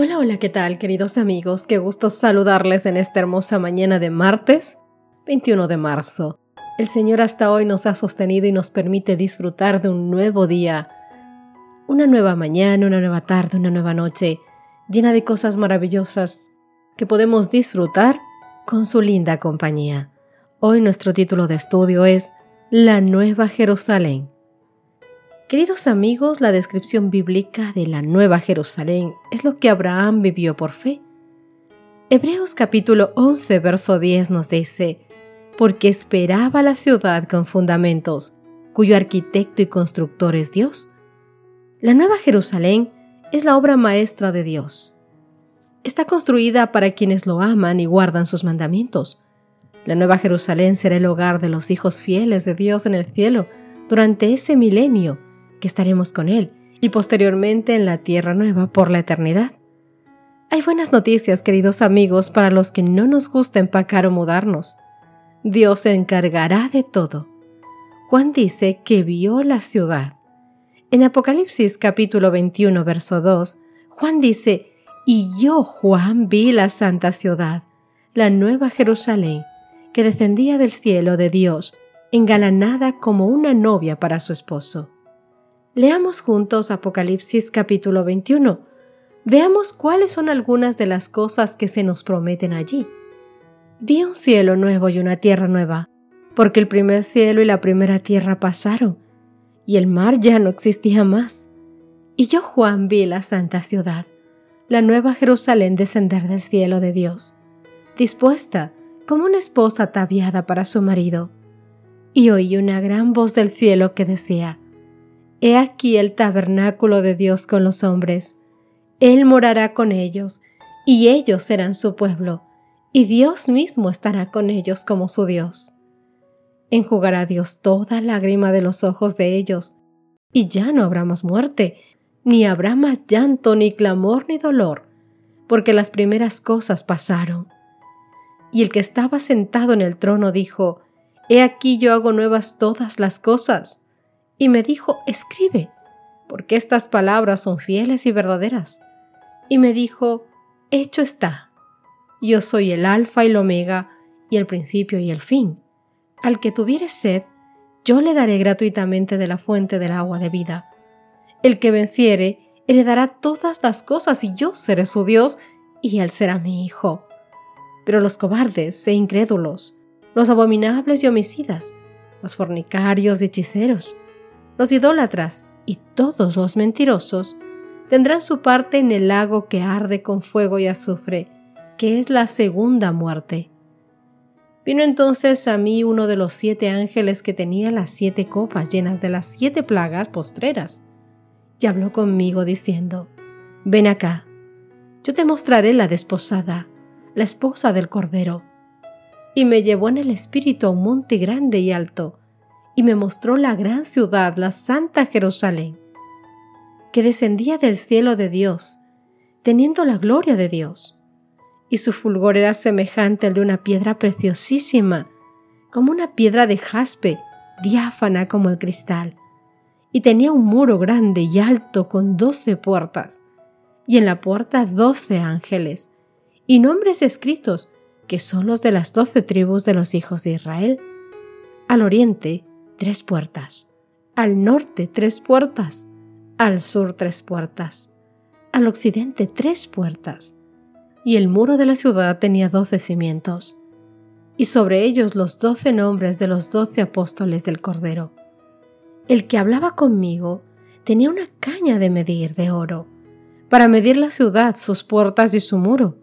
Hola, hola, ¿qué tal queridos amigos? Qué gusto saludarles en esta hermosa mañana de martes 21 de marzo. El Señor hasta hoy nos ha sostenido y nos permite disfrutar de un nuevo día, una nueva mañana, una nueva tarde, una nueva noche, llena de cosas maravillosas que podemos disfrutar con su linda compañía. Hoy nuestro título de estudio es La Nueva Jerusalén. Queridos amigos, la descripción bíblica de la Nueva Jerusalén es lo que Abraham vivió por fe. Hebreos capítulo 11, verso 10 nos dice, porque esperaba la ciudad con fundamentos, cuyo arquitecto y constructor es Dios. La Nueva Jerusalén es la obra maestra de Dios. Está construida para quienes lo aman y guardan sus mandamientos. La Nueva Jerusalén será el hogar de los hijos fieles de Dios en el cielo durante ese milenio que estaremos con Él y posteriormente en la tierra nueva por la eternidad. Hay buenas noticias, queridos amigos, para los que no nos gusta empacar o mudarnos. Dios se encargará de todo. Juan dice que vio la ciudad. En Apocalipsis capítulo 21, verso 2, Juan dice, y yo, Juan, vi la santa ciudad, la nueva Jerusalén, que descendía del cielo de Dios, engalanada como una novia para su esposo. Leamos juntos Apocalipsis capítulo 21. Veamos cuáles son algunas de las cosas que se nos prometen allí. Vi un cielo nuevo y una tierra nueva, porque el primer cielo y la primera tierra pasaron, y el mar ya no existía más. Y yo, Juan, vi la santa ciudad, la nueva Jerusalén descender del cielo de Dios, dispuesta como una esposa ataviada para su marido. Y oí una gran voz del cielo que decía, He aquí el tabernáculo de Dios con los hombres. Él morará con ellos, y ellos serán su pueblo, y Dios mismo estará con ellos como su Dios. Enjugará Dios toda lágrima de los ojos de ellos, y ya no habrá más muerte, ni habrá más llanto, ni clamor, ni dolor, porque las primeras cosas pasaron. Y el que estaba sentado en el trono dijo, He aquí yo hago nuevas todas las cosas y me dijo, escribe, porque estas palabras son fieles y verdaderas. Y me dijo, hecho está. Yo soy el alfa y el omega, y el principio y el fin. Al que tuviere sed, yo le daré gratuitamente de la fuente del agua de vida. El que venciere, heredará todas las cosas, y yo seré su Dios, y él será mi hijo. Pero los cobardes e incrédulos, los abominables y homicidas, los fornicarios y hechiceros, los idólatras y todos los mentirosos tendrán su parte en el lago que arde con fuego y azufre, que es la segunda muerte. Vino entonces a mí uno de los siete ángeles que tenía las siete copas llenas de las siete plagas postreras, y habló conmigo diciendo, Ven acá, yo te mostraré la desposada, la esposa del Cordero. Y me llevó en el espíritu a un monte grande y alto, y me mostró la gran ciudad, la santa Jerusalén, que descendía del cielo de Dios, teniendo la gloria de Dios. Y su fulgor era semejante al de una piedra preciosísima, como una piedra de jaspe, diáfana como el cristal. Y tenía un muro grande y alto con doce puertas, y en la puerta doce ángeles, y nombres escritos, que son los de las doce tribus de los hijos de Israel. Al oriente tres puertas, al norte tres puertas, al sur tres puertas, al occidente tres puertas, y el muro de la ciudad tenía doce cimientos, y sobre ellos los doce nombres de los doce apóstoles del Cordero. El que hablaba conmigo tenía una caña de medir de oro, para medir la ciudad, sus puertas y su muro.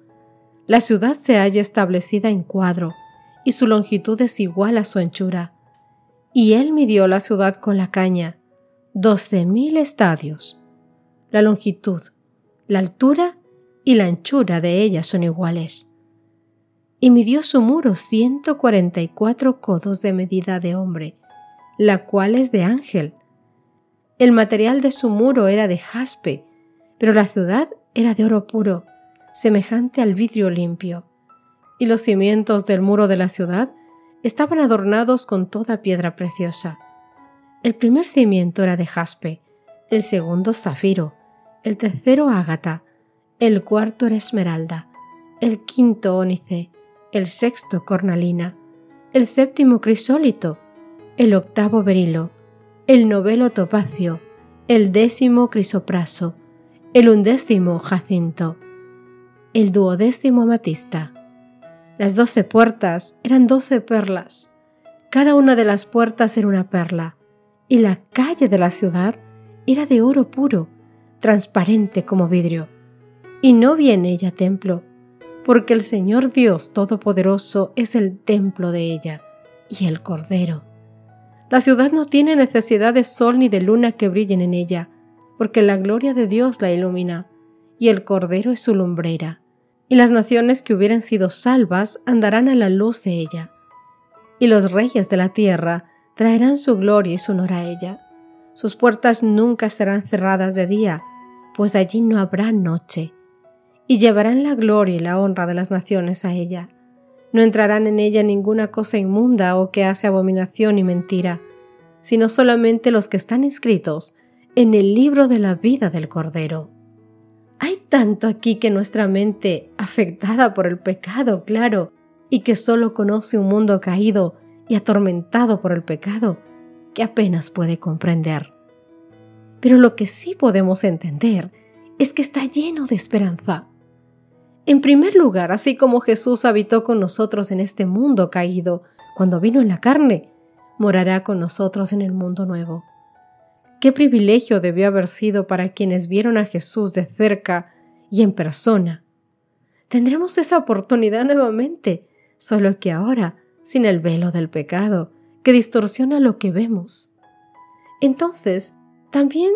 La ciudad se halla establecida en cuadro, y su longitud es igual a su anchura y él midió la ciudad con la caña, doce mil estadios. La longitud, la altura y la anchura de ella son iguales. y midió su muro ciento cuarenta y cuatro codos de medida de hombre, la cual es de ángel. El material de su muro era de jaspe, pero la ciudad era de oro puro, semejante al vidrio limpio, y los cimientos del muro de la ciudad estaban adornados con toda piedra preciosa. El primer cimiento era de jaspe, el segundo zafiro, el tercero ágata, el cuarto era esmeralda, el quinto ónice, el sexto cornalina, el séptimo crisólito, el octavo berilo, el novelo topacio, el décimo crisopraso, el undécimo jacinto, el duodécimo amatista. Las doce puertas eran doce perlas. Cada una de las puertas era una perla, y la calle de la ciudad era de oro puro, transparente como vidrio. Y no vi en ella templo, porque el Señor Dios Todopoderoso es el templo de ella, y el Cordero. La ciudad no tiene necesidad de sol ni de luna que brillen en ella, porque la gloria de Dios la ilumina, y el Cordero es su lumbrera y las naciones que hubieran sido salvas andarán a la luz de ella, y los reyes de la tierra traerán su gloria y su honor a ella. Sus puertas nunca serán cerradas de día, pues allí no habrá noche, y llevarán la gloria y la honra de las naciones a ella. No entrarán en ella ninguna cosa inmunda o que hace abominación y mentira, sino solamente los que están inscritos en el libro de la vida del Cordero. Hay tanto aquí que nuestra mente, afectada por el pecado, claro, y que solo conoce un mundo caído y atormentado por el pecado, que apenas puede comprender. Pero lo que sí podemos entender es que está lleno de esperanza. En primer lugar, así como Jesús habitó con nosotros en este mundo caído cuando vino en la carne, morará con nosotros en el mundo nuevo. Qué privilegio debió haber sido para quienes vieron a Jesús de cerca y en persona. Tendremos esa oportunidad nuevamente, solo que ahora sin el velo del pecado, que distorsiona lo que vemos. Entonces, también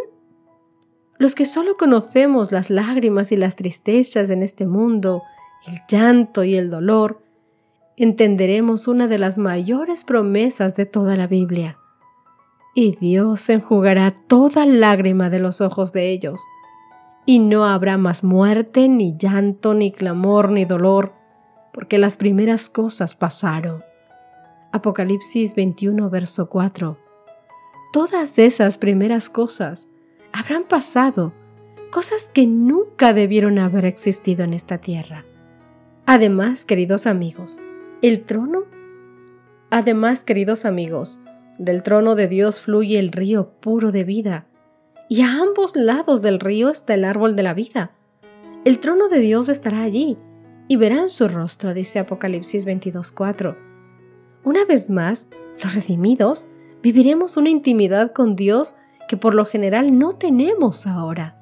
los que solo conocemos las lágrimas y las tristezas en este mundo, el llanto y el dolor, entenderemos una de las mayores promesas de toda la Biblia y Dios enjugará toda lágrima de los ojos de ellos, y no habrá más muerte, ni llanto, ni clamor, ni dolor, porque las primeras cosas pasaron. Apocalipsis 21, verso 4. Todas esas primeras cosas habrán pasado, cosas que nunca debieron haber existido en esta tierra. Además, queridos amigos, el trono. Además, queridos amigos, del trono de Dios fluye el río puro de vida, y a ambos lados del río está el árbol de la vida. El trono de Dios estará allí, y verán su rostro, dice Apocalipsis 22.4. Una vez más, los redimidos viviremos una intimidad con Dios que por lo general no tenemos ahora.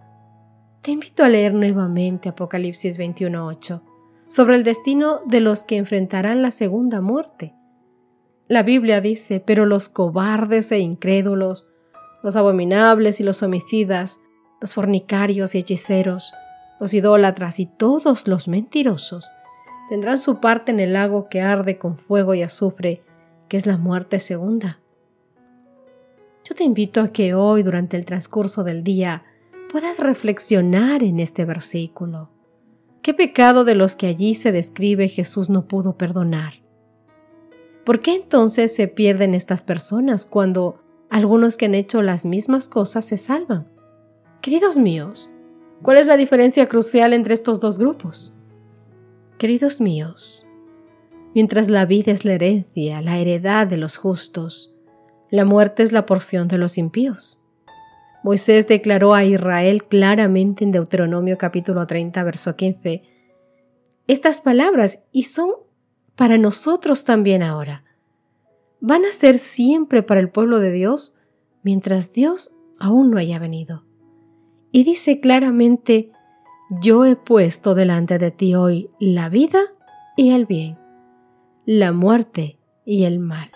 Te invito a leer nuevamente Apocalipsis 21.8 sobre el destino de los que enfrentarán la segunda muerte. La Biblia dice, pero los cobardes e incrédulos, los abominables y los homicidas, los fornicarios y hechiceros, los idólatras y todos los mentirosos tendrán su parte en el lago que arde con fuego y azufre, que es la muerte segunda. Yo te invito a que hoy, durante el transcurso del día, puedas reflexionar en este versículo. ¿Qué pecado de los que allí se describe Jesús no pudo perdonar? ¿Por qué entonces se pierden estas personas cuando algunos que han hecho las mismas cosas se salvan? Queridos míos, ¿cuál es la diferencia crucial entre estos dos grupos? Queridos míos, mientras la vida es la herencia, la heredad de los justos, la muerte es la porción de los impíos. Moisés declaró a Israel claramente en Deuteronomio capítulo 30, verso 15, estas palabras y son para nosotros también ahora. Van a ser siempre para el pueblo de Dios mientras Dios aún no haya venido. Y dice claramente, yo he puesto delante de ti hoy la vida y el bien, la muerte y el mal.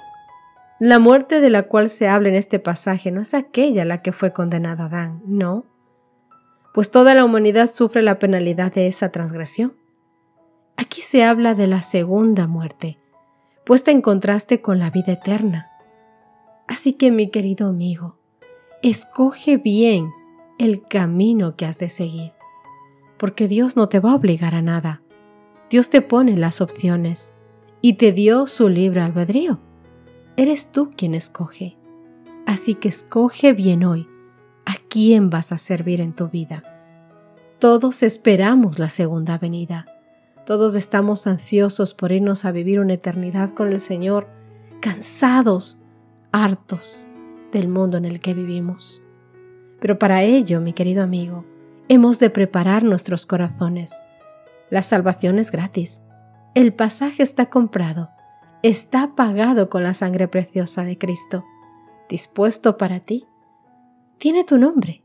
La muerte de la cual se habla en este pasaje no es aquella la que fue condenada Adán, no, pues toda la humanidad sufre la penalidad de esa transgresión. Aquí se habla de la segunda muerte, puesta en contraste con la vida eterna. Así que mi querido amigo, escoge bien el camino que has de seguir, porque Dios no te va a obligar a nada. Dios te pone las opciones y te dio su libre albedrío. Eres tú quien escoge. Así que escoge bien hoy a quién vas a servir en tu vida. Todos esperamos la segunda venida. Todos estamos ansiosos por irnos a vivir una eternidad con el Señor, cansados, hartos del mundo en el que vivimos. Pero para ello, mi querido amigo, hemos de preparar nuestros corazones. La salvación es gratis. El pasaje está comprado, está pagado con la sangre preciosa de Cristo, dispuesto para ti. Tiene tu nombre,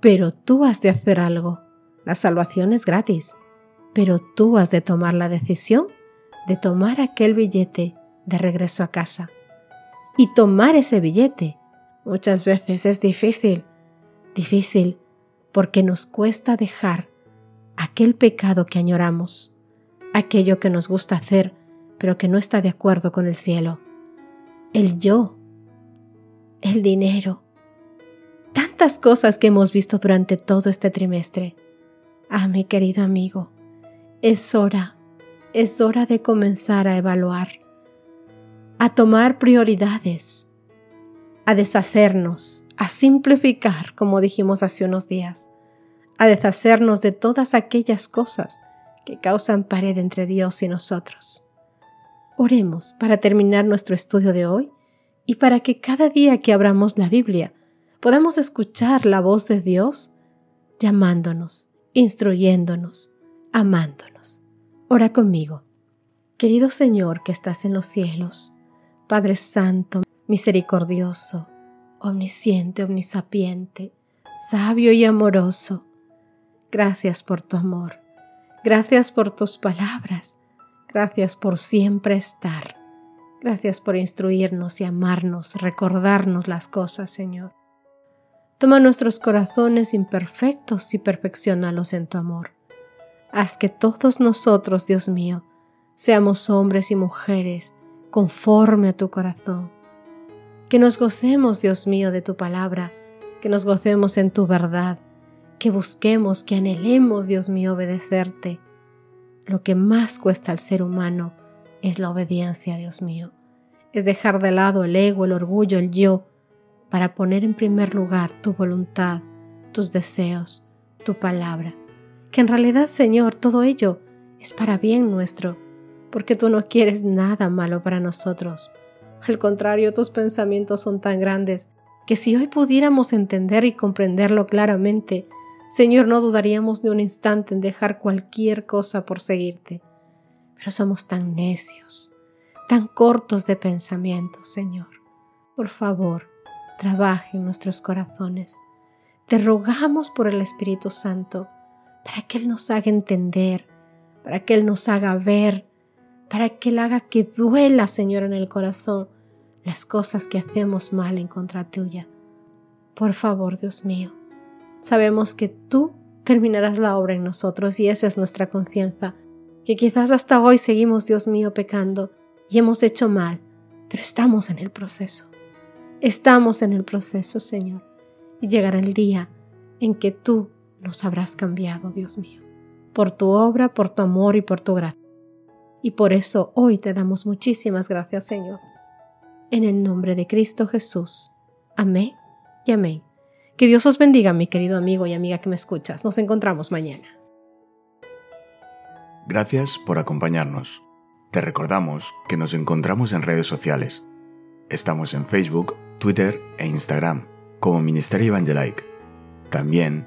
pero tú has de hacer algo. La salvación es gratis, pero tú has de tomar la decisión de tomar aquel billete de regreso a casa. Y tomar ese billete muchas veces es difícil, difícil porque nos cuesta dejar aquel pecado que añoramos aquello que nos gusta hacer, pero que no está de acuerdo con el cielo. El yo, el dinero, tantas cosas que hemos visto durante todo este trimestre. Ah, mi querido amigo, es hora, es hora de comenzar a evaluar, a tomar prioridades, a deshacernos, a simplificar, como dijimos hace unos días, a deshacernos de todas aquellas cosas que causan pared entre Dios y nosotros. Oremos para terminar nuestro estudio de hoy y para que cada día que abramos la Biblia podamos escuchar la voz de Dios llamándonos, instruyéndonos, amándonos. Ora conmigo. Querido Señor que estás en los cielos, Padre Santo, misericordioso, omnisciente, omnisapiente, sabio y amoroso, gracias por tu amor Gracias por tus palabras. Gracias por siempre estar. Gracias por instruirnos y amarnos, recordarnos las cosas, Señor. Toma nuestros corazones imperfectos y perfeccionalos en tu amor. Haz que todos nosotros, Dios mío, seamos hombres y mujeres conforme a tu corazón. Que nos gocemos, Dios mío, de tu palabra, que nos gocemos en tu verdad, que busquemos, que anhelemos, Dios mío, obedecerte. Lo que más cuesta al ser humano es la obediencia, Dios mío. Es dejar de lado el ego, el orgullo, el yo, para poner en primer lugar tu voluntad, tus deseos, tu palabra. Que en realidad, Señor, todo ello es para bien nuestro, porque tú no quieres nada malo para nosotros. Al contrario, tus pensamientos son tan grandes que si hoy pudiéramos entender y comprenderlo claramente, Señor, no dudaríamos de un instante en dejar cualquier cosa por seguirte. Pero somos tan necios, tan cortos de pensamiento, Señor. Por favor, trabaje en nuestros corazones. Te rogamos por el Espíritu Santo, para que Él nos haga entender, para que Él nos haga ver, para que Él haga que duela, Señor, en el corazón las cosas que hacemos mal en contra tuya. Por favor, Dios mío, sabemos que tú terminarás la obra en nosotros y esa es nuestra confianza, que quizás hasta hoy seguimos, Dios mío, pecando y hemos hecho mal, pero estamos en el proceso. Estamos en el proceso, Señor, y llegará el día en que tú nos habrás cambiado, Dios mío, por tu obra, por tu amor y por tu gracia. Y por eso hoy te damos muchísimas gracias, Señor. En el nombre de Cristo Jesús. Amén y amén. Que Dios os bendiga, mi querido amigo y amiga que me escuchas. Nos encontramos mañana. Gracias por acompañarnos. Te recordamos que nos encontramos en redes sociales. Estamos en Facebook, Twitter e Instagram como Ministerio Evangelike. También